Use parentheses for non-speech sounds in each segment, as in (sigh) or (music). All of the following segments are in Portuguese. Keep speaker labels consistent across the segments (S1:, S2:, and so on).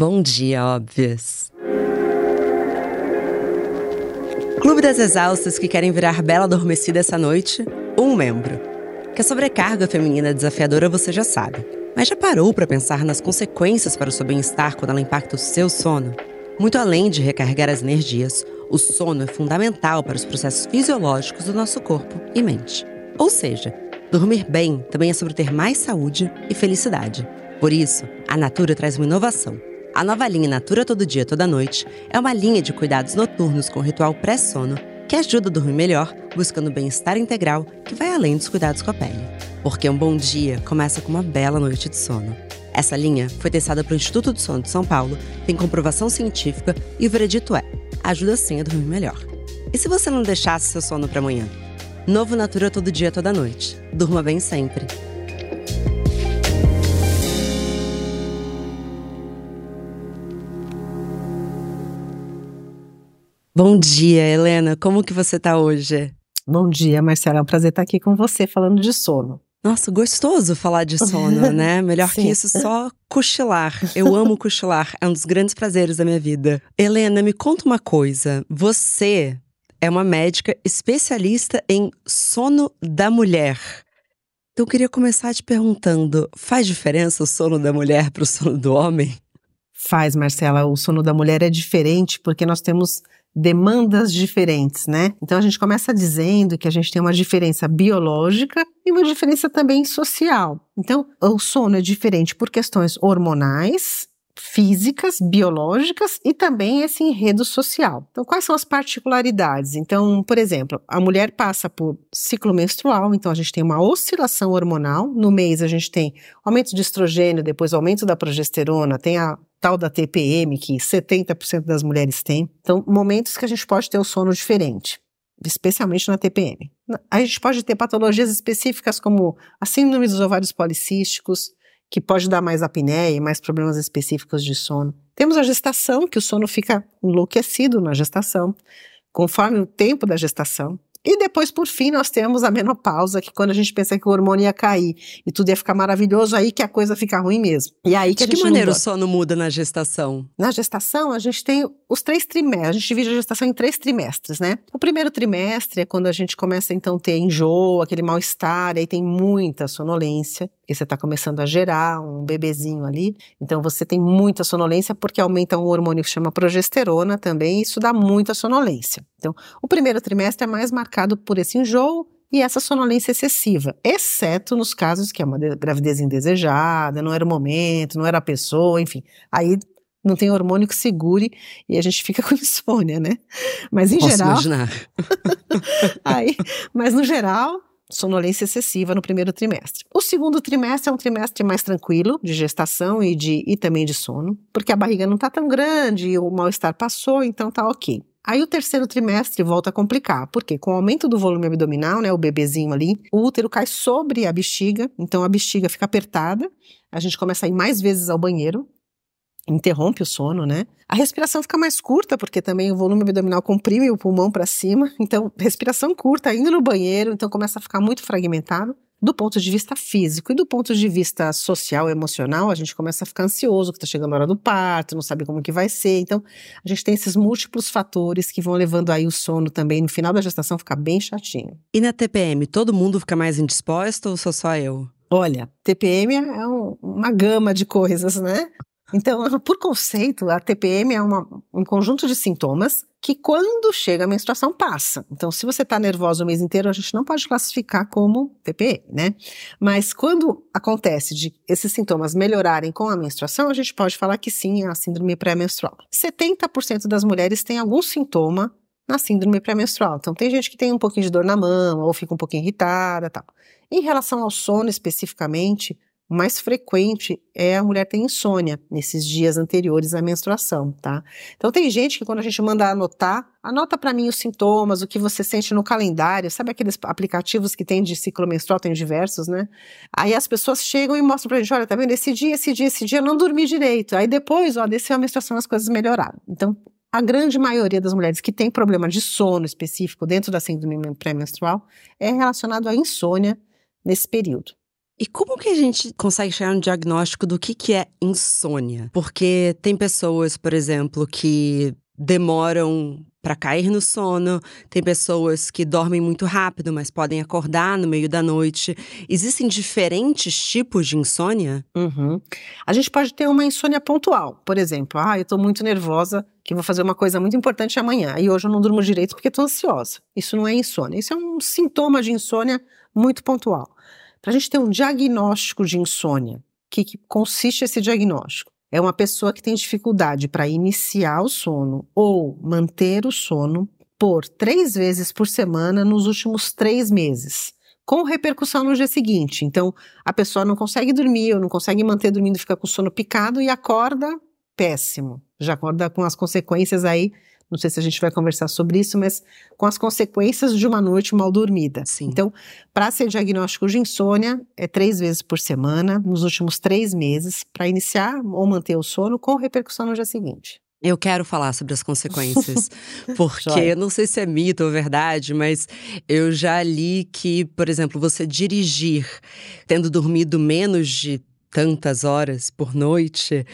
S1: Bom dia, óbvias. Clube das Exaustas que querem virar bela adormecida essa noite, um membro. Que a sobrecarga feminina desafiadora você já sabe. Mas já parou para pensar nas consequências para o seu bem-estar quando ela impacta o seu sono? Muito além de recarregar as energias, o sono é fundamental para os processos fisiológicos do nosso corpo e mente. Ou seja, dormir bem também é sobre ter mais saúde e felicidade. Por isso, a Natura traz uma inovação a nova linha Natura Todo Dia, Toda Noite é uma linha de cuidados noturnos com ritual pré-sono que ajuda a dormir melhor, buscando bem-estar integral que vai além dos cuidados com a pele. Porque um bom dia começa com uma bela noite de sono. Essa linha foi testada pelo Instituto do Sono de São Paulo, tem comprovação científica e o veredito é: ajuda sim a dormir melhor. E se você não deixasse seu sono para amanhã? Novo Natura Todo Dia, Toda Noite. Durma bem sempre. Bom dia, Helena. Como que você tá hoje?
S2: Bom dia, Marcela. É um prazer estar aqui com você falando de sono.
S1: Nossa, gostoso falar de sono, (laughs) né? Melhor que isso, só cochilar. Eu amo cochilar, é um dos grandes prazeres da minha vida. Helena, me conta uma coisa. Você é uma médica especialista em sono da mulher. Então, eu queria começar te perguntando: faz diferença o sono da mulher para o sono do homem?
S2: Faz, Marcela. O sono da mulher é diferente porque nós temos demandas diferentes, né? Então a gente começa dizendo que a gente tem uma diferença biológica e uma diferença também social. Então o sono é diferente por questões hormonais, físicas, biológicas e também esse enredo social. Então, quais são as particularidades? Então, por exemplo, a mulher passa por ciclo menstrual, então a gente tem uma oscilação hormonal. No mês, a gente tem aumento de estrogênio, depois aumento da progesterona, tem a tal da TPM, que 70% das mulheres têm. Então, momentos que a gente pode ter o sono diferente, especialmente na TPM. A gente pode ter patologias específicas como a síndrome dos ovários policísticos, que pode dar mais apneia e mais problemas específicos de sono. Temos a gestação, que o sono fica enlouquecido na gestação, conforme o tempo da gestação. E depois, por fim, nós temos a menopausa, que quando a gente pensa que o hormônio ia cair e tudo ia ficar maravilhoso, aí que a coisa fica ruim mesmo. E aí que
S1: De que maneira o sono muda na gestação?
S2: Na gestação, a gente tem os três trimestres, a gente divide a gestação em três trimestres, né? O primeiro trimestre é quando a gente começa então a ter enjoo, aquele mal-estar, aí tem muita sonolência, porque você está começando a gerar um bebezinho ali. Então você tem muita sonolência porque aumenta um hormônio que chama progesterona também, e isso dá muita sonolência. Então, o primeiro trimestre é mais marcado por esse enjoo e essa sonolência excessiva, exceto nos casos que é uma gravidez indesejada, não era o momento, não era a pessoa, enfim. Aí não tem hormônio que segure e a gente fica (laughs) com insônia, né? Mas em
S1: Posso
S2: geral.
S1: imaginar. (laughs)
S2: aí, mas no geral, sonolência excessiva no primeiro trimestre. O segundo trimestre é um trimestre mais tranquilo, de gestação e, de, e também de sono, porque a barriga não está tão grande o mal-estar passou, então tá ok. Aí o terceiro trimestre volta a complicar, porque com o aumento do volume abdominal, né, o bebezinho ali, o útero cai sobre a bexiga, então a bexiga fica apertada, a gente começa a ir mais vezes ao banheiro, interrompe o sono, né? A respiração fica mais curta, porque também o volume abdominal comprime o pulmão para cima, então respiração curta, indo no banheiro, então começa a ficar muito fragmentado. Do ponto de vista físico e do ponto de vista social, emocional, a gente começa a ficar ansioso, que está chegando a hora do parto, não sabe como que vai ser. Então, a gente tem esses múltiplos fatores que vão levando aí o sono também, no final da gestação, ficar bem chatinho.
S1: E na TPM, todo mundo fica mais indisposto ou sou só eu?
S2: Olha, TPM é um, uma gama de coisas, né? Então, (laughs) por conceito, a TPM é uma, um conjunto de sintomas que, quando chega a menstruação, passa. Então, se você está nervosa o mês inteiro, a gente não pode classificar como TPM, né? Mas quando acontece de esses sintomas melhorarem com a menstruação, a gente pode falar que sim, é a síndrome pré-menstrual. 70% das mulheres têm algum sintoma na síndrome pré-menstrual. Então, tem gente que tem um pouquinho de dor na mão, ou fica um pouquinho irritada tal. Em relação ao sono especificamente, o mais frequente é a mulher ter insônia nesses dias anteriores à menstruação, tá? Então tem gente que quando a gente manda anotar, anota para mim os sintomas, o que você sente no calendário, sabe aqueles aplicativos que tem de ciclo menstrual, tem diversos, né? Aí as pessoas chegam e mostram pra gente, olha, tá vendo, esse dia, esse dia, esse dia eu não dormi direito. Aí depois, ó, desceu a menstruação, as coisas melhoraram. Então, a grande maioria das mulheres que tem problema de sono específico dentro da síndrome pré-menstrual é relacionado à insônia nesse período.
S1: E como que a gente consegue chegar no diagnóstico do que, que é insônia? Porque tem pessoas, por exemplo, que demoram para cair no sono, tem pessoas que dormem muito rápido, mas podem acordar no meio da noite. Existem diferentes tipos de insônia?
S2: Uhum. A gente pode ter uma insônia pontual, por exemplo, ah, eu estou muito nervosa, que vou fazer uma coisa muito importante amanhã, e hoje eu não durmo direito porque estou ansiosa. Isso não é insônia, isso é um sintoma de insônia muito pontual. Para a gente ter um diagnóstico de insônia, o que, que consiste esse diagnóstico? é uma pessoa que tem dificuldade para iniciar o sono ou manter o sono por três vezes por semana nos últimos três meses, com repercussão no dia seguinte. Então, a pessoa não consegue dormir ou não consegue manter dormindo, fica com sono picado e acorda péssimo. Já acorda com as consequências aí não sei se a gente vai conversar sobre isso, mas com as consequências de uma noite mal dormida.
S1: Sim.
S2: Então, para ser diagnóstico de insônia, é três vezes por semana, nos últimos três meses, para iniciar ou manter o sono com repercussão no dia seguinte.
S1: Eu quero falar sobre as consequências, (laughs) porque eu não sei se é mito ou verdade, mas eu já li que, por exemplo, você dirigir tendo dormido menos de tantas horas por noite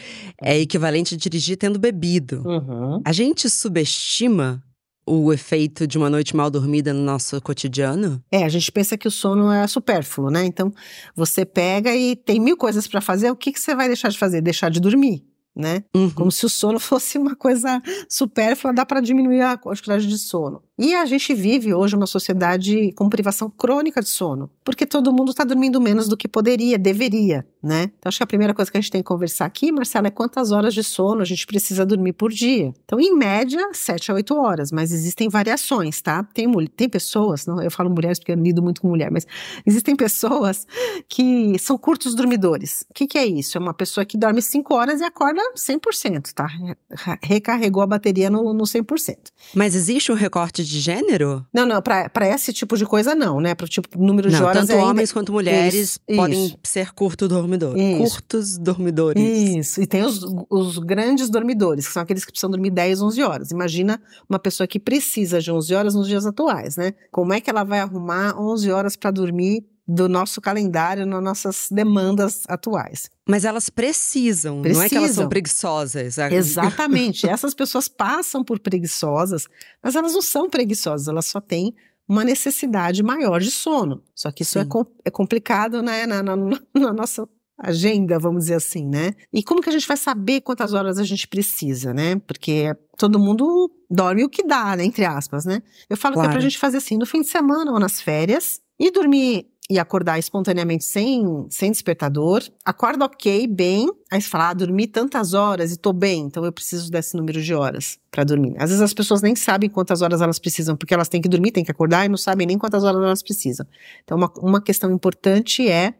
S1: é uhum. equivalente a dirigir tendo bebido.
S2: Uhum.
S1: A gente subestima o efeito de uma noite mal dormida no nosso cotidiano?
S2: É, a gente pensa que o sono é supérfluo, né? Então, você pega e tem mil coisas para fazer, o que, que você vai deixar de fazer? Deixar de dormir né?
S1: Uhum.
S2: Como se o sono (laughs) fosse uma coisa supérflua, dá para diminuir a quantidade de sono. E a gente vive hoje uma sociedade com privação crônica de sono, porque todo mundo está dormindo menos do que poderia, deveria, né? Então acho que a primeira coisa que a gente tem que conversar aqui, Marcela, é quantas horas de sono a gente precisa dormir por dia. Então, em média, 7 a 8 horas, mas existem variações, tá? Tem, tem pessoas, não, eu falo mulheres porque eu lido muito com mulher, mas existem pessoas que são curtos dormidores. O que, que é isso? É uma pessoa que dorme 5 horas e acorda 100%, tá? Recarregou a bateria no, no 100%.
S1: Mas existe um recorte de gênero?
S2: Não, não, para esse tipo de coisa não, né? Para o tipo número
S1: não,
S2: de horas
S1: tanto
S2: ainda...
S1: homens quanto mulheres isso, podem isso. ser curto dormidor.
S2: Isso.
S1: Curtos dormidores.
S2: Isso. E tem os, os grandes dormidores, que são aqueles que precisam dormir 10, 11 horas. Imagina uma pessoa que precisa de 11 horas nos dias atuais, né? Como é que ela vai arrumar 11 horas para dormir do nosso calendário, nas nossas demandas atuais.
S1: Mas elas precisam, precisam, não é que elas são preguiçosas.
S2: Exatamente. (laughs) Essas pessoas passam por preguiçosas, mas elas não são preguiçosas, elas só têm uma necessidade maior de sono. Só que isso é, com, é, complicado né, na, na, na, nossa agenda, vamos dizer assim, né? E como que a gente vai saber quantas horas a gente precisa, né? Porque todo mundo dorme o que dá, né? Entre aspas, né? Eu falo claro. que é pra gente fazer assim no fim de semana ou nas férias e dormir e acordar espontaneamente sem, sem despertador, acorda ok, bem, aí você fala, ah, dormi tantas horas e tô bem, então eu preciso desse número de horas para dormir. Às vezes as pessoas nem sabem quantas horas elas precisam, porque elas têm que dormir, têm que acordar e não sabem nem quantas horas elas precisam. Então uma, uma questão importante é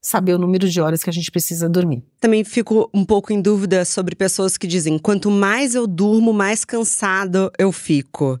S2: saber o número de horas que a gente precisa dormir.
S1: Também fico um pouco em dúvida sobre pessoas que dizem: quanto mais eu durmo, mais cansado eu fico.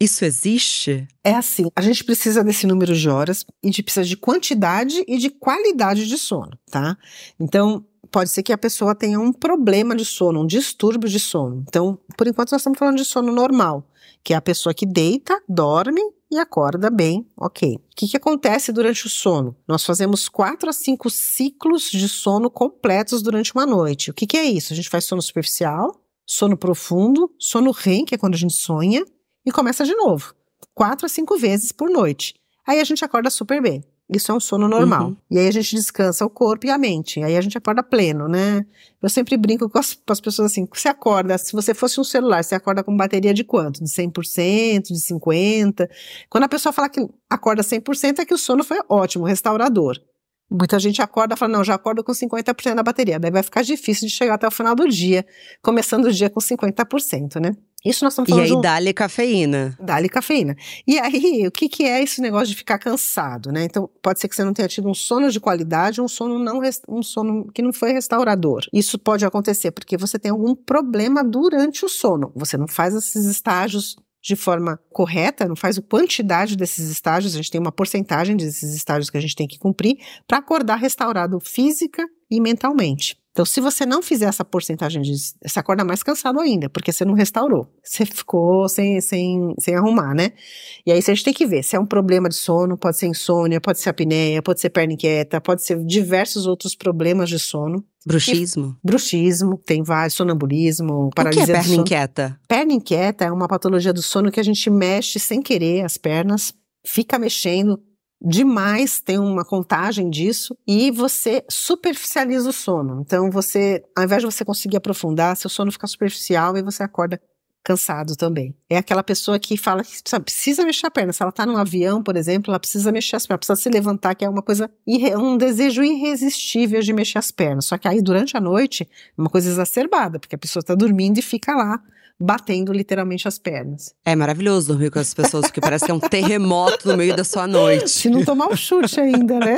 S1: Isso existe?
S2: É assim, a gente precisa desse número de horas e a gente precisa de quantidade e de qualidade de sono, tá? Então, pode ser que a pessoa tenha um problema de sono, um distúrbio de sono. Então, por enquanto nós estamos falando de sono normal, que é a pessoa que deita, dorme e acorda bem, ok. O que, que acontece durante o sono? Nós fazemos quatro a cinco ciclos de sono completos durante uma noite. O que, que é isso? A gente faz sono superficial, sono profundo, sono REM, que é quando a gente sonha, e começa de novo, quatro a cinco vezes por noite. Aí a gente acorda super bem. Isso é um sono normal. Uhum. E aí a gente descansa o corpo e a mente. Aí a gente acorda pleno, né? Eu sempre brinco com as, com as pessoas assim: você acorda, se você fosse um celular, você acorda com bateria de quanto? De 100%, de 50%. Quando a pessoa fala que acorda 100%, é que o sono foi ótimo, restaurador. Muita gente acorda e fala, não, já acordo com 50% da bateria. Daí vai ficar difícil de chegar até o final do dia, começando o dia com 50%, né? Isso nós estamos falando.
S1: E aí, dá-lhe cafeína.
S2: Dá-lhe cafeína. E aí, o que, que é esse negócio de ficar cansado, né? Então, pode ser que você não tenha tido um sono de qualidade, um sono não um sono que não foi restaurador. Isso pode acontecer porque você tem algum problema durante o sono. Você não faz esses estágios de forma correta, não faz a quantidade desses estágios, a gente tem uma porcentagem desses estágios que a gente tem que cumprir para acordar restaurado física e mentalmente. Então, se você não fizer essa porcentagem de. Você acorda mais cansado ainda, porque você não restaurou. Você ficou sem, sem, sem arrumar, né? E aí a gente tem que ver se é um problema de sono, pode ser insônia, pode ser apneia, pode ser perna inquieta, pode ser diversos outros problemas de sono.
S1: Bruxismo?
S2: E, bruxismo, tem vários, sonambulismo, paralisia
S1: o que é perna inquieta?
S2: Perna inquieta é uma patologia do sono que a gente mexe sem querer as pernas, fica mexendo demais, tem uma contagem disso, e você superficializa o sono. Então, você, ao invés de você conseguir aprofundar, seu sono fica superficial e você acorda cansado também. É aquela pessoa que fala que precisa, precisa mexer a perna. Se ela está num avião, por exemplo, ela precisa mexer as pernas, precisa se levantar, que é uma coisa, um desejo irresistível de mexer as pernas. Só que aí, durante a noite, é uma coisa exacerbada, porque a pessoa está dormindo e fica lá batendo literalmente as pernas.
S1: É maravilhoso dormir com as pessoas, porque parece que é um terremoto no meio da sua noite.
S2: Se não tomar um chute ainda, né?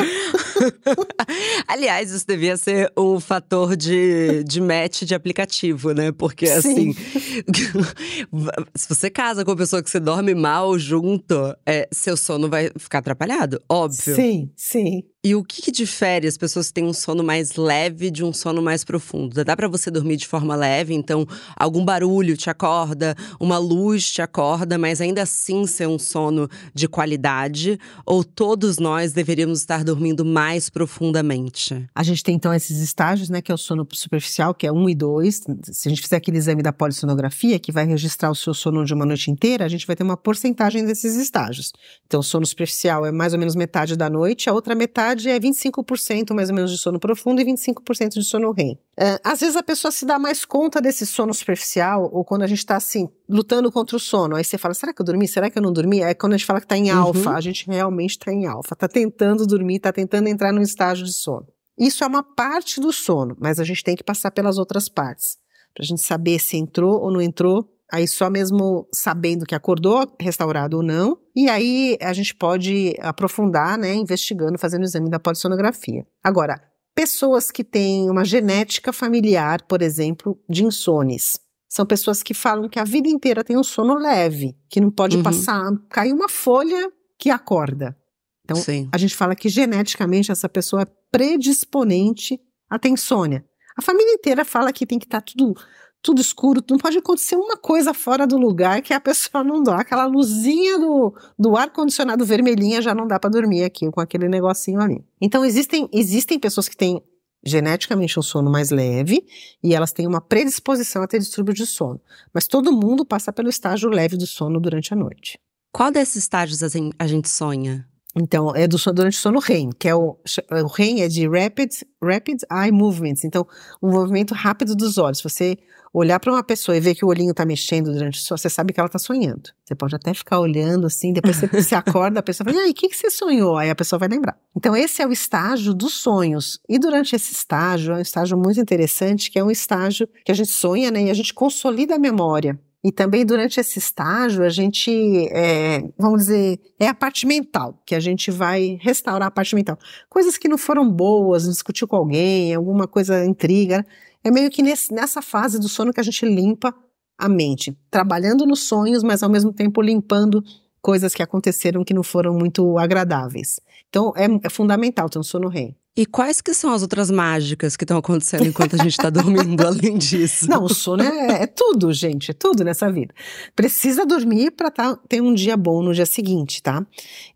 S2: (laughs)
S1: Aliás, isso devia ser um fator de, de match de aplicativo, né? Porque assim, (laughs) se você casa com uma pessoa que você dorme mal junto, é, seu sono vai ficar atrapalhado, óbvio.
S2: Sim, sim.
S1: E o que, que, difere as pessoas que têm um sono mais leve de um sono mais profundo? Dá para você dormir de forma leve, então algum barulho te acorda, uma luz te acorda, mas ainda assim ser um sono de qualidade? Ou todos nós deveríamos estar dormindo mais profundamente?
S2: A gente tem então esses estágios, né, que é o sono superficial, que é um e dois. Se a gente fizer aquele exame da polissonografia, que vai registrar o seu sono de uma noite inteira, a gente vai ter uma porcentagem desses estágios. Então, o sono superficial é mais ou menos metade da noite, a outra metade é 25% mais ou menos de sono profundo e 25% de sono REM. É, às vezes a pessoa se dá mais conta desse sono superficial, ou quando a gente está assim, lutando contra o sono. Aí você fala, será que eu dormi? Será que eu não dormi? É quando a gente fala que está em uhum. alfa, a gente realmente está em alfa. Está tentando dormir, está tentando entrar num estágio de sono. Isso é uma parte do sono, mas a gente tem que passar pelas outras partes. Para a gente saber se entrou ou não entrou Aí só mesmo sabendo que acordou, restaurado ou não, e aí a gente pode aprofundar, né, investigando, fazendo o exame da polissonografia. Agora, pessoas que têm uma genética familiar, por exemplo, de insones, são pessoas que falam que a vida inteira tem um sono leve, que não pode uhum. passar, cair uma folha que acorda. Então, Sim. a gente fala que geneticamente essa pessoa é predisponente a ter insônia. A família inteira fala que tem que estar tá tudo tudo escuro, não pode acontecer uma coisa fora do lugar que a pessoa não dá. Aquela luzinha do, do ar-condicionado vermelhinha já não dá para dormir aqui com aquele negocinho ali. Então, existem, existem pessoas que têm geneticamente um sono mais leve e elas têm uma predisposição a ter distúrbio de sono. Mas todo mundo passa pelo estágio leve do sono durante a noite.
S1: Qual desses estágios a gente sonha?
S2: Então, é do durante o sono REM, que é o, o REM é de Rapid, Rapid Eye Movements. Então, um movimento rápido dos olhos. Você olhar para uma pessoa e ver que o olhinho está mexendo durante o sono, você sabe que ela está sonhando. Você pode até ficar olhando assim, depois você (laughs) se acorda, a pessoa fala, e aí, o que, que você sonhou? Aí a pessoa vai lembrar. Então, esse é o estágio dos sonhos. E durante esse estágio, é um estágio muito interessante, que é um estágio que a gente sonha, né, e a gente consolida a memória. E também durante esse estágio, a gente, é, vamos dizer, é a parte mental, que a gente vai restaurar a parte mental. Coisas que não foram boas, discutiu com alguém, alguma coisa intriga, é meio que nesse, nessa fase do sono que a gente limpa a mente, trabalhando nos sonhos, mas ao mesmo tempo limpando coisas que aconteceram que não foram muito agradáveis. Então é, é fundamental ter um sono REM.
S1: E quais que são as outras mágicas que estão acontecendo enquanto a gente está dormindo, (laughs) além disso?
S2: Não, o sono é, é, tudo, gente, é tudo nessa vida. Precisa dormir para tá, ter um dia bom no dia seguinte, tá?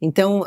S2: Então,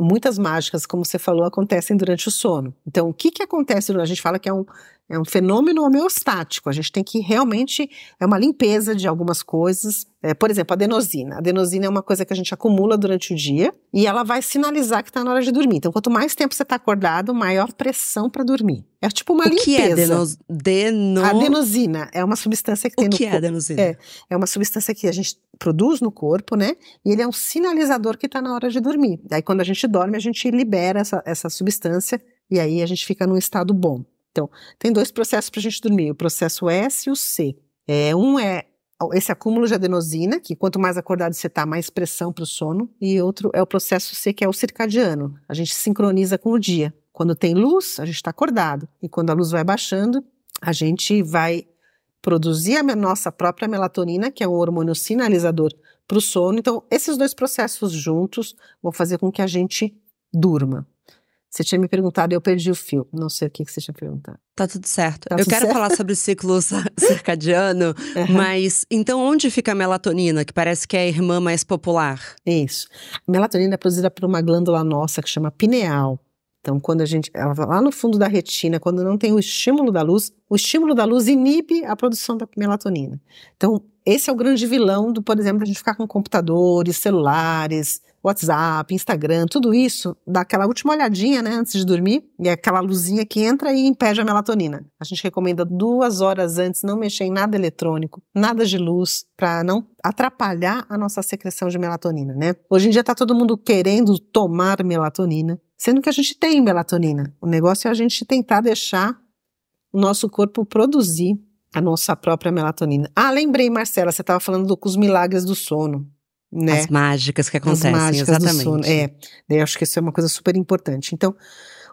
S2: muitas mágicas, como você falou, acontecem durante o sono. Então, o que que acontece? A gente fala que é um, é um fenômeno homeostático. A gente tem que realmente é uma limpeza de algumas coisas. É, por exemplo, a adenosina. A adenosina é uma coisa que a gente acumula durante o dia e ela vai sinalizar que está na hora de dormir. Então, quanto mais tempo você está acordado, maior pressão para dormir. É tipo uma
S1: o
S2: limpeza.
S1: Que é adenos... Deno...
S2: A adenosina é uma substância que
S1: o
S2: tem no
S1: que é adenosina?
S2: É, é uma substância que a gente produz no corpo, né? E ele é um sinalizador que está na hora de dormir. Aí, quando a gente dorme, a gente libera essa, essa substância e aí a gente fica num estado bom. Então, tem dois processos para a gente dormir, o processo S e o C. É, um é esse acúmulo de adenosina, que quanto mais acordado você está, mais pressão para o sono, e outro é o processo C, que é o circadiano. A gente sincroniza com o dia. Quando tem luz, a gente está acordado, e quando a luz vai baixando, a gente vai produzir a nossa própria melatonina, que é um hormônio sinalizador para o sono. Então, esses dois processos juntos vão fazer com que a gente durma. Você tinha me perguntado e eu perdi o fio. Não sei o que, que você tinha perguntado.
S1: Tá tudo certo. Tá eu tudo quero certo? falar sobre o ciclo (laughs) circadiano, uhum. mas então onde fica a melatonina, que parece que é a irmã mais popular?
S2: Isso. A melatonina é produzida por uma glândula nossa que chama pineal. Então, quando a gente, ela vai lá no fundo da retina, quando não tem o estímulo da luz, o estímulo da luz inibe a produção da melatonina. Então, esse é o grande vilão do, por exemplo, a gente ficar com computadores, celulares, WhatsApp, Instagram, tudo isso, dá aquela última olhadinha, né, antes de dormir, e é aquela luzinha que entra e impede a melatonina. A gente recomenda duas horas antes não mexer em nada eletrônico, nada de luz, para não atrapalhar a nossa secreção de melatonina, né? Hoje em dia tá todo mundo querendo tomar melatonina, sendo que a gente tem melatonina. O negócio é a gente tentar deixar o nosso corpo produzir a nossa própria melatonina. Ah, lembrei, Marcela, você estava falando do, com os milagres do sono né?
S1: As mágicas que acontecem, As mágicas exatamente. Do sono.
S2: É, eu acho que isso é uma coisa super importante. Então,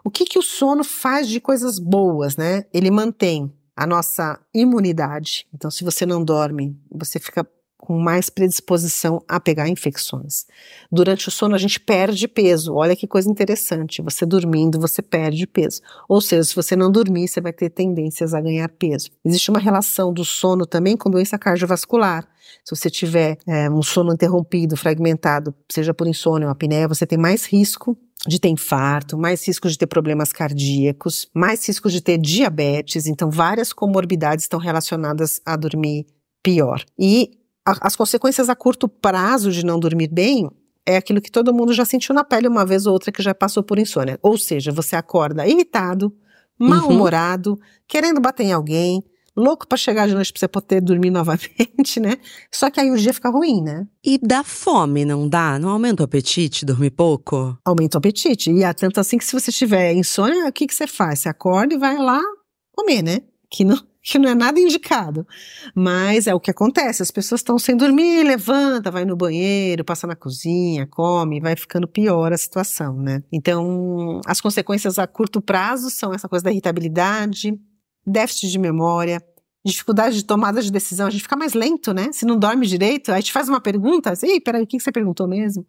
S2: o que que o sono faz de coisas boas, né? Ele mantém a nossa imunidade. Então, se você não dorme, você fica com mais predisposição a pegar infecções. Durante o sono a gente perde peso. Olha que coisa interessante. Você dormindo, você perde peso. Ou seja, se você não dormir, você vai ter tendências a ganhar peso. Existe uma relação do sono também com doença cardiovascular. Se você tiver é, um sono interrompido, fragmentado, seja por insônia ou apneia, você tem mais risco de ter infarto, mais risco de ter problemas cardíacos, mais risco de ter diabetes. Então, várias comorbidades estão relacionadas a dormir pior. E a, as consequências a curto prazo de não dormir bem é aquilo que todo mundo já sentiu na pele uma vez ou outra que já passou por insônia. Ou seja, você acorda irritado, mal-humorado, uhum. querendo bater em alguém, louco para chegar de noite pra você poder dormir (laughs) novamente, né? Só que aí o dia fica ruim, né?
S1: E dá fome, não dá? Não aumenta o apetite dormir pouco?
S2: Aumenta o apetite. E é tanto assim que se você tiver insônia, o que, que você faz? Você acorda e vai lá comer, né? Que não, que não é nada indicado. Mas é o que acontece, as pessoas estão sem dormir, levanta, vai no banheiro, passa na cozinha, come, vai ficando pior a situação, né? Então, as consequências a curto prazo são essa coisa da irritabilidade, déficit de memória, dificuldade de tomada de decisão, a gente fica mais lento, né? Se não dorme direito, aí gente faz uma pergunta, assim, peraí, o que você perguntou mesmo?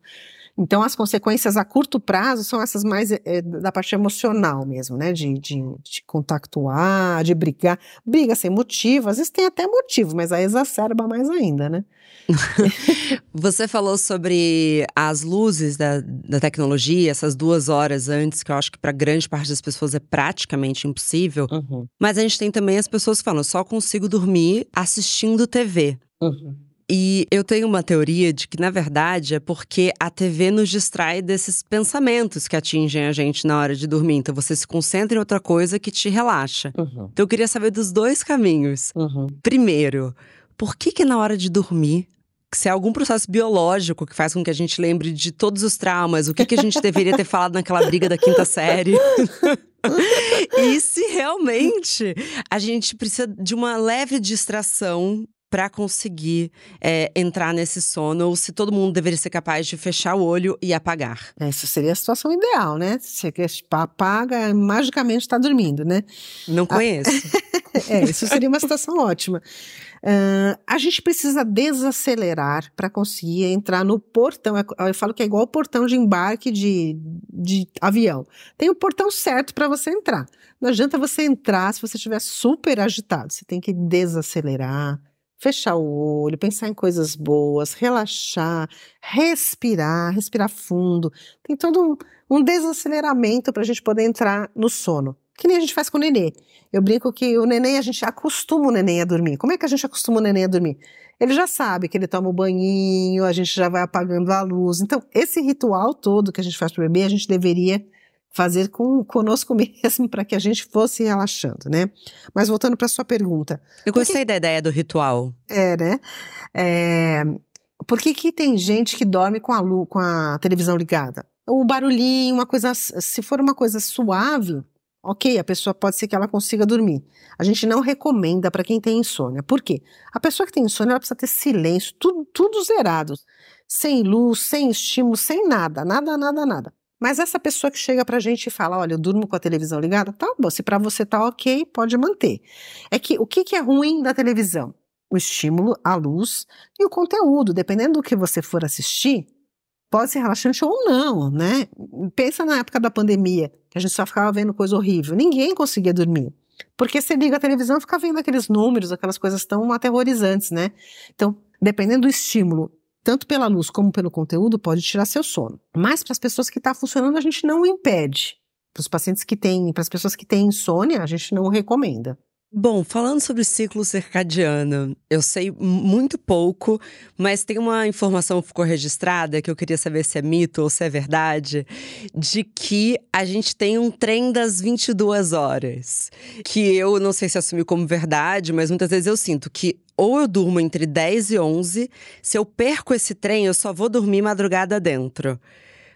S2: Então, as consequências a curto prazo são essas mais é, da parte emocional mesmo, né? De, de, de contactuar, de brigar. Briga sem motivo, às vezes tem até motivo, mas aí exacerba mais ainda, né? (laughs)
S1: Você falou sobre as luzes da, da tecnologia, essas duas horas antes, que eu acho que para grande parte das pessoas é praticamente impossível. Uhum. Mas a gente tem também as pessoas que falam, só consigo dormir assistindo TV. Uhum. E eu tenho uma teoria de que, na verdade, é porque a TV nos distrai desses pensamentos que atingem a gente na hora de dormir. Então você se concentra em outra coisa que te relaxa. Uhum. Então eu queria saber dos dois caminhos. Uhum. Primeiro, por que que na hora de dormir se é algum processo biológico que faz com que a gente lembre de todos os traumas, o que, que a gente deveria ter falado naquela briga da quinta série. (laughs) e se realmente a gente precisa de uma leve distração para conseguir é, entrar nesse sono, ou se todo mundo deveria ser capaz de fechar o olho e apagar.
S2: Isso seria a situação ideal, né? Você apaga, magicamente está dormindo, né?
S1: Não conheço. (laughs)
S2: é, isso seria uma situação ótima. Uh, a gente precisa desacelerar para conseguir entrar no portão. É, eu falo que é igual o portão de embarque de, de avião. Tem o portão certo para você entrar. Não adianta você entrar se você estiver super agitado. Você tem que desacelerar, fechar o olho, pensar em coisas boas, relaxar, respirar, respirar fundo. Tem todo um, um desaceleramento para a gente poder entrar no sono. Que nem a gente faz com o nenê. Eu brinco que o neném, a gente acostuma o neném a dormir. Como é que a gente acostuma o neném a dormir? Ele já sabe que ele toma o banhinho, a gente já vai apagando a luz. Então, esse ritual todo que a gente faz para o bebê, a gente deveria fazer com conosco (laughs) mesmo para que a gente fosse relaxando, né? Mas voltando para sua pergunta.
S1: Eu gostei que... da ideia do ritual.
S2: É, né? É... Por que, que tem gente que dorme com a, luz, com a televisão ligada? O barulhinho, uma coisa. Se for uma coisa suave, ok, a pessoa pode ser que ela consiga dormir. A gente não recomenda para quem tem insônia. Por quê? A pessoa que tem insônia ela precisa ter silêncio, tudo, tudo zerado. Sem luz, sem estímulo, sem nada, nada, nada, nada. Mas essa pessoa que chega pra gente e fala, olha, eu durmo com a televisão ligada, tá bom, se pra você tá ok, pode manter. É que o que, que é ruim da televisão? O estímulo, a luz e o conteúdo. Dependendo do que você for assistir, pode ser relaxante ou não, né? Pensa na época da pandemia, que a gente só ficava vendo coisa horrível. Ninguém conseguia dormir. Porque você liga a televisão e fica vendo aqueles números, aquelas coisas tão aterrorizantes, né? Então, dependendo do estímulo, tanto pela luz como pelo conteúdo, pode tirar seu sono. Mas para as pessoas que está funcionando, a gente não impede. Para os pacientes que têm, para as pessoas que têm insônia, a gente não recomenda.
S1: Bom, falando sobre o ciclo circadiano, eu sei muito pouco, mas tem uma informação que ficou registrada que eu queria saber se é mito ou se é verdade, de que a gente tem um trem das 22 horas. Que eu não sei se assumi como verdade, mas muitas vezes eu sinto que ou eu durmo entre 10 e 11, se eu perco esse trem, eu só vou dormir madrugada dentro.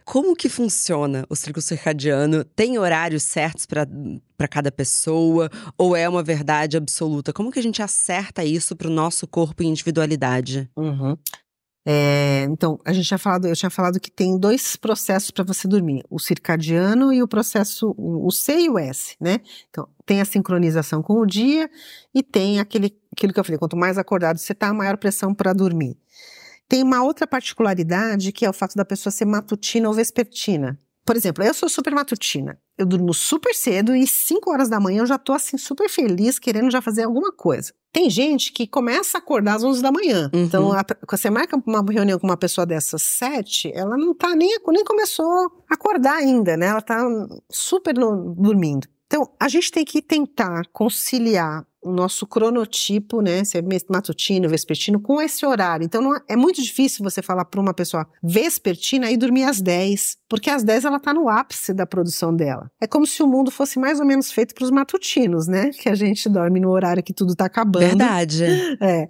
S1: Como que funciona o ciclo circadiano? Tem horários certos para cada pessoa? Ou é uma verdade absoluta? Como que a gente acerta isso para o nosso corpo e individualidade?
S2: Uhum. É, então, a gente tinha falado, eu tinha falado que tem dois processos para você dormir: o circadiano e o processo, o C e o S, né? Então, tem a sincronização com o dia e tem aquele, aquilo que eu falei: quanto mais acordado você está, maior pressão para dormir. Tem uma outra particularidade que é o fato da pessoa ser matutina ou vespertina. Por exemplo, eu sou super matutina. Eu durmo super cedo e 5 horas da manhã eu já tô assim super feliz, querendo já fazer alguma coisa. Tem gente que começa a acordar às 11 da manhã. Uhum. Então, a, você marca uma reunião com uma pessoa dessas 7, ela não tá nem, nem começou a acordar ainda, né? Ela tá super no, dormindo. Então, a gente tem que tentar conciliar o nosso cronotipo, né, se é matutino, vespertino, com esse horário. Então é, é, muito difícil você falar para uma pessoa vespertina e dormir às 10, porque às 10 ela está no ápice da produção dela. É como se o mundo fosse mais ou menos feito para os matutinos, né, que a gente dorme no horário que tudo está acabando.
S1: Verdade. (laughs)
S2: É.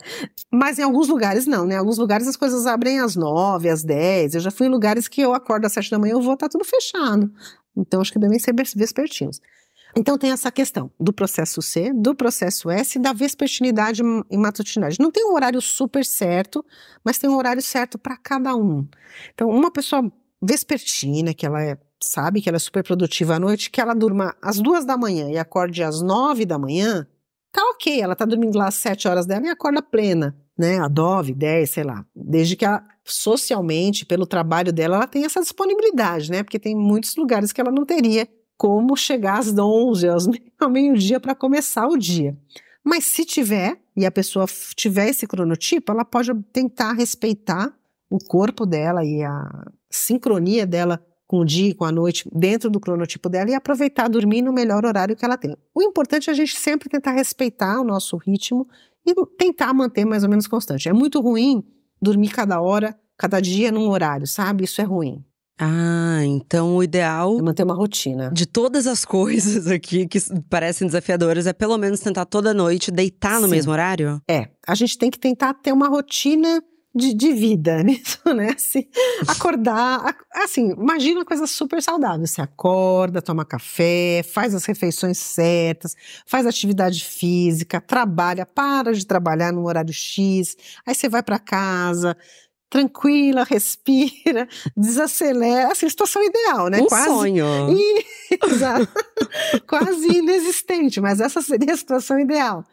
S2: Mas em alguns lugares não, né? Em alguns lugares as coisas abrem às 9, às 10. Eu já fui em lugares que eu acordo às 7 da manhã, eu vou estar tá tudo fechado. Então acho que devem ser vespertinos. Então tem essa questão do processo C, do processo S da vespertinidade e matutinidade. Não tem um horário super certo, mas tem um horário certo para cada um. Então, uma pessoa vespertina, que ela é, sabe que ela é super produtiva à noite, que ela durma às duas da manhã e acorde às nove da manhã, tá ok, ela tá dormindo lá às sete horas dela e acorda plena, né? A nove, dez, sei lá. Desde que ela, socialmente, pelo trabalho dela, ela tem essa disponibilidade, né? Porque tem muitos lugares que ela não teria como chegar às 11, (laughs) ao meio-dia para começar o dia. Mas se tiver, e a pessoa tiver esse cronotipo, ela pode tentar respeitar o corpo dela e a sincronia dela com o dia e com a noite dentro do cronotipo dela e aproveitar dormir no melhor horário que ela tem. O importante é a gente sempre tentar respeitar o nosso ritmo e tentar manter mais ou menos constante. É muito ruim dormir cada hora, cada dia num horário, sabe? Isso é ruim.
S1: Ah, então o ideal.
S2: É manter uma rotina.
S1: De todas as coisas aqui que parecem desafiadoras, é pelo menos tentar toda noite deitar no Sim. mesmo horário?
S2: É. A gente tem que tentar ter uma rotina de, de vida (laughs) nisso, né? Assim, acordar. Assim, imagina uma coisa super saudável. Você acorda, toma café, faz as refeições certas, faz atividade física, trabalha, para de trabalhar no horário X, aí você vai para casa tranquila, respira, (laughs) desacelera, assim, situação ideal, né?
S1: Um Quase, sonho. (laughs)
S2: Exato. Quase inexistente, mas essa seria a situação ideal.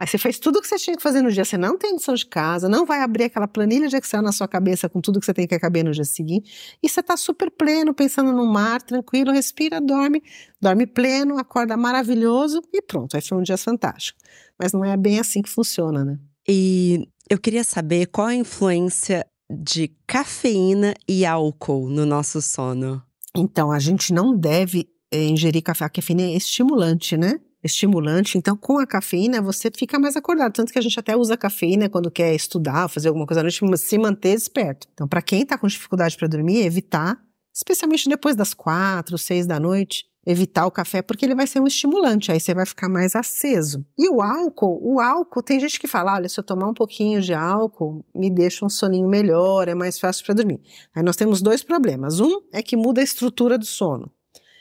S2: Aí você fez tudo o que você tinha que fazer no dia, você não tem lição de casa, não vai abrir aquela planilha de Excel na sua cabeça com tudo que você tem que caber no dia seguinte, e você está super pleno, pensando no mar, tranquilo, respira, dorme, dorme pleno, acorda maravilhoso e pronto, aí foi um dia fantástico. Mas não é bem assim que funciona, né?
S1: E eu queria saber qual a influência de cafeína e álcool no nosso sono?
S2: Então, a gente não deve é, ingerir café. A cafeína é estimulante, né? Estimulante. Então, com a cafeína, você fica mais acordado. Tanto que a gente até usa cafeína quando quer estudar, fazer alguma coisa à noite, se manter esperto. Então, para quem está com dificuldade para dormir, evitar, especialmente depois das quatro, seis da noite, evitar o café porque ele vai ser um estimulante, aí você vai ficar mais aceso. E o álcool, o álcool, tem gente que fala, olha, se eu tomar um pouquinho de álcool, me deixa um soninho melhor, é mais fácil para dormir. Aí nós temos dois problemas. Um é que muda a estrutura do sono.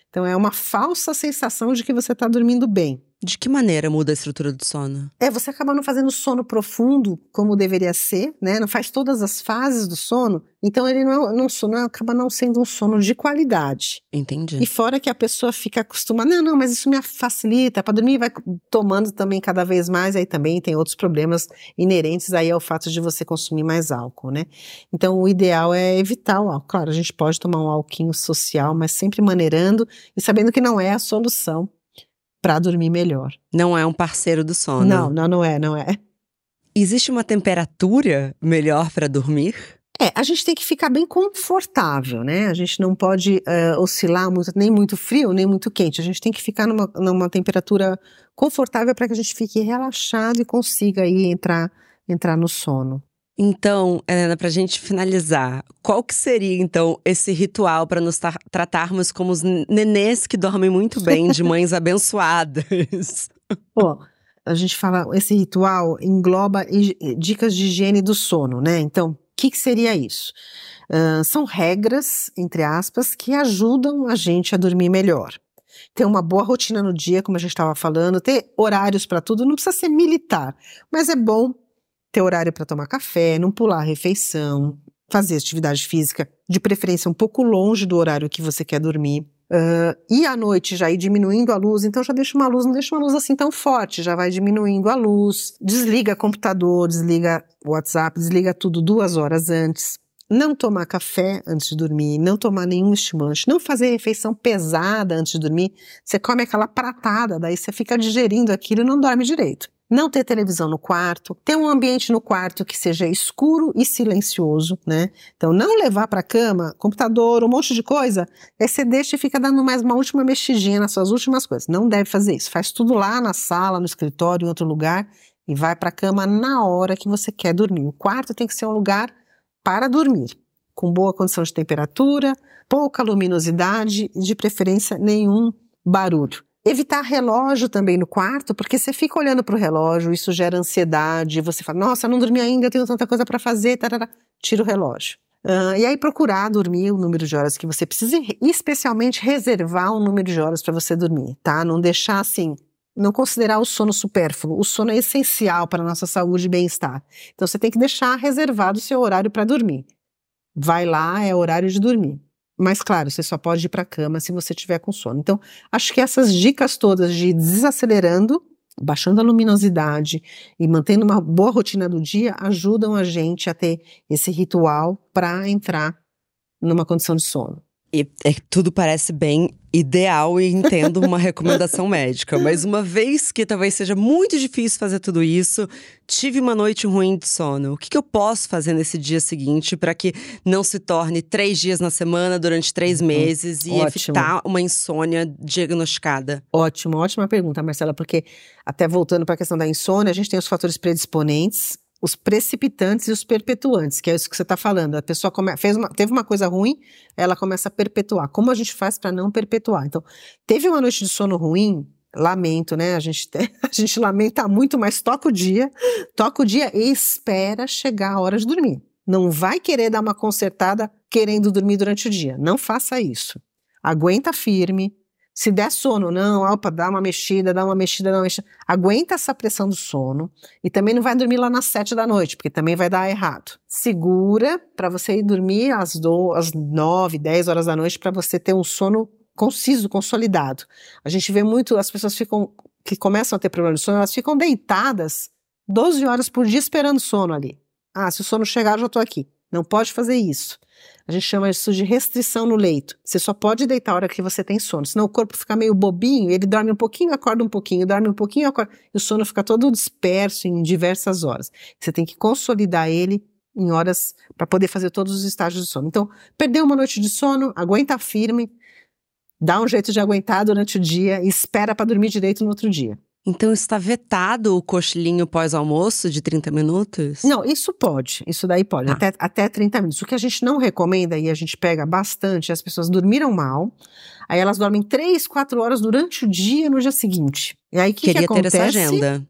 S2: Então é uma falsa sensação de que você está dormindo bem.
S1: De que maneira muda a estrutura do sono?
S2: É, você acaba não fazendo sono profundo como deveria ser, né? Não faz todas as fases do sono, então ele não, não, não acaba não sendo um sono de qualidade.
S1: Entendi.
S2: E fora que a pessoa fica acostumada, não, não, mas isso me facilita, para dormir vai tomando também cada vez mais, aí também tem outros problemas inerentes aí ao fato de você consumir mais álcool, né? Então o ideal é evitar o álcool. Claro, a gente pode tomar um alquinho social, mas sempre maneirando e sabendo que não é a solução para dormir melhor.
S1: Não é um parceiro do sono.
S2: Não, não, não é, não é.
S1: Existe uma temperatura melhor para dormir?
S2: É, a gente tem que ficar bem confortável, né? A gente não pode uh, oscilar muito, nem muito frio, nem muito quente. A gente tem que ficar numa, numa temperatura confortável para que a gente fique relaxado e consiga aí entrar, entrar no sono.
S1: Então, Helena, para a gente finalizar, qual que seria então esse ritual para nos tra tratarmos como os nenês que dormem muito (laughs) bem, de mães abençoadas?
S2: Bom, a gente fala, esse ritual engloba dicas de higiene do sono, né? Então, o que, que seria isso? Uh, são regras, entre aspas, que ajudam a gente a dormir melhor ter uma boa rotina no dia, como a gente estava falando, ter horários para tudo, não precisa ser militar, mas é bom ter horário para tomar café, não pular a refeição, fazer atividade física, de preferência um pouco longe do horário que você quer dormir. Uh, e à noite já ir diminuindo a luz, então já deixa uma luz, não deixa uma luz assim tão forte, já vai diminuindo a luz, desliga computador, desliga WhatsApp, desliga tudo duas horas antes. Não tomar café antes de dormir, não tomar nenhum estimulante, não fazer refeição pesada antes de dormir. Você come aquela pratada, daí você fica digerindo aquilo e não dorme direito não ter televisão no quarto, ter um ambiente no quarto que seja escuro e silencioso, né? Então, não levar para a cama computador, um monte de coisa, aí você deixa e fica dando mais uma última mexidinha nas suas últimas coisas. Não deve fazer isso. Faz tudo lá na sala, no escritório, em outro lugar e vai para a cama na hora que você quer dormir. O quarto tem que ser um lugar para dormir, com boa condição de temperatura, pouca luminosidade e, de preferência, nenhum barulho. Evitar relógio também no quarto, porque você fica olhando para o relógio, isso gera ansiedade, você fala, nossa, não dormi ainda, eu tenho tanta coisa para fazer, tarará. tira o relógio. Uh, e aí procurar dormir o número de horas que você precisa e especialmente reservar um número de horas para você dormir, tá? Não deixar assim, não considerar o sono supérfluo. O sono é essencial para a nossa saúde e bem-estar. Então você tem que deixar reservado o seu horário para dormir. Vai lá, é horário de dormir. Mas, claro, você só pode ir para a cama se você tiver com sono. Então, acho que essas dicas todas de desacelerando, baixando a luminosidade e mantendo uma boa rotina do dia ajudam a gente a ter esse ritual para entrar numa condição de sono.
S1: E é, tudo parece bem ideal e entendo uma (laughs) recomendação médica, mas uma vez que talvez seja muito difícil fazer tudo isso, tive uma noite ruim de sono. O que, que eu posso fazer nesse dia seguinte para que não se torne três dias na semana durante três uhum. meses e Ótimo. evitar uma insônia diagnosticada?
S2: Ótimo, ótima pergunta, Marcela, porque até voltando para a questão da insônia, a gente tem os fatores predisponentes os precipitantes e os perpetuantes, que é isso que você está falando. A pessoa come, fez uma, teve uma coisa ruim, ela começa a perpetuar. Como a gente faz para não perpetuar? Então, teve uma noite de sono ruim, lamento, né? A gente, (laughs) a gente lamenta muito, mas toca o dia, toca o dia e espera chegar a hora de dormir. Não vai querer dar uma consertada querendo dormir durante o dia. Não faça isso. Aguenta firme, se der sono, não, opa, dá uma mexida, dá uma mexida, dá uma mexida. Aguenta essa pressão do sono e também não vai dormir lá nas sete da noite, porque também vai dar errado. Segura para você ir dormir às, do, às nove, dez horas da noite para você ter um sono conciso, consolidado. A gente vê muito, as pessoas ficam, que começam a ter problema de sono, elas ficam deitadas 12 horas por dia esperando sono ali. Ah, se o sono chegar, eu já estou aqui. Não pode fazer isso. A gente chama isso de restrição no leito. Você só pode deitar a hora que você tem sono, senão o corpo fica meio bobinho, ele dorme um pouquinho, acorda um pouquinho, dorme um pouquinho, acorda, e o sono fica todo disperso em diversas horas. Você tem que consolidar ele em horas para poder fazer todos os estágios de sono. Então, perdeu uma noite de sono, aguenta firme, dá um jeito de aguentar durante o dia e espera para dormir direito no outro dia.
S1: Então está vetado o cochilinho pós-almoço de 30 minutos?
S2: Não, isso pode. Isso daí pode, ah. até, até 30 minutos. O que a gente não recomenda, e a gente pega bastante, as pessoas dormiram mal, aí elas dormem 3, 4 horas durante o dia no dia seguinte. E aí o que,
S1: Queria
S2: que acontece?
S1: ter essa agenda.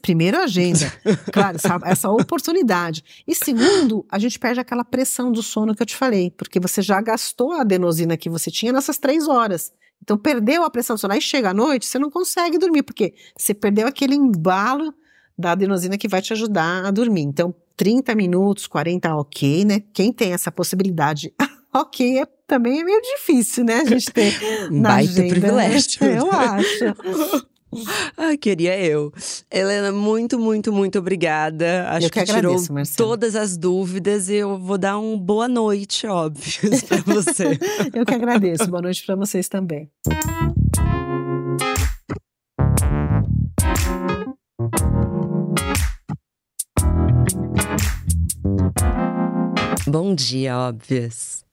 S2: Primeiro, agenda. (laughs) claro, essa, essa oportunidade. E segundo, a gente perde aquela pressão do sono que eu te falei, porque você já gastou a adenosina que você tinha nessas três horas. Então, perdeu a pressão solar e chega à noite, você não consegue dormir, porque você perdeu aquele embalo da adenosina que vai te ajudar a dormir. Então, 30 minutos, 40, ok, né? Quem tem essa possibilidade, (laughs) ok, é, também é meio difícil, né? A gente ter (laughs) na
S1: Baita
S2: agenda.
S1: privilégio. (laughs)
S2: Eu acho. (laughs)
S1: Ah, queria eu. Helena, muito, muito, muito obrigada. Acho
S2: Eu que
S1: tirou
S2: agradeço, Marcelo.
S1: todas as dúvidas e eu vou dar um boa noite, óbvio, (laughs) pra você. (laughs)
S2: Eu que agradeço. Boa noite para vocês também.
S1: Bom dia, óbvias.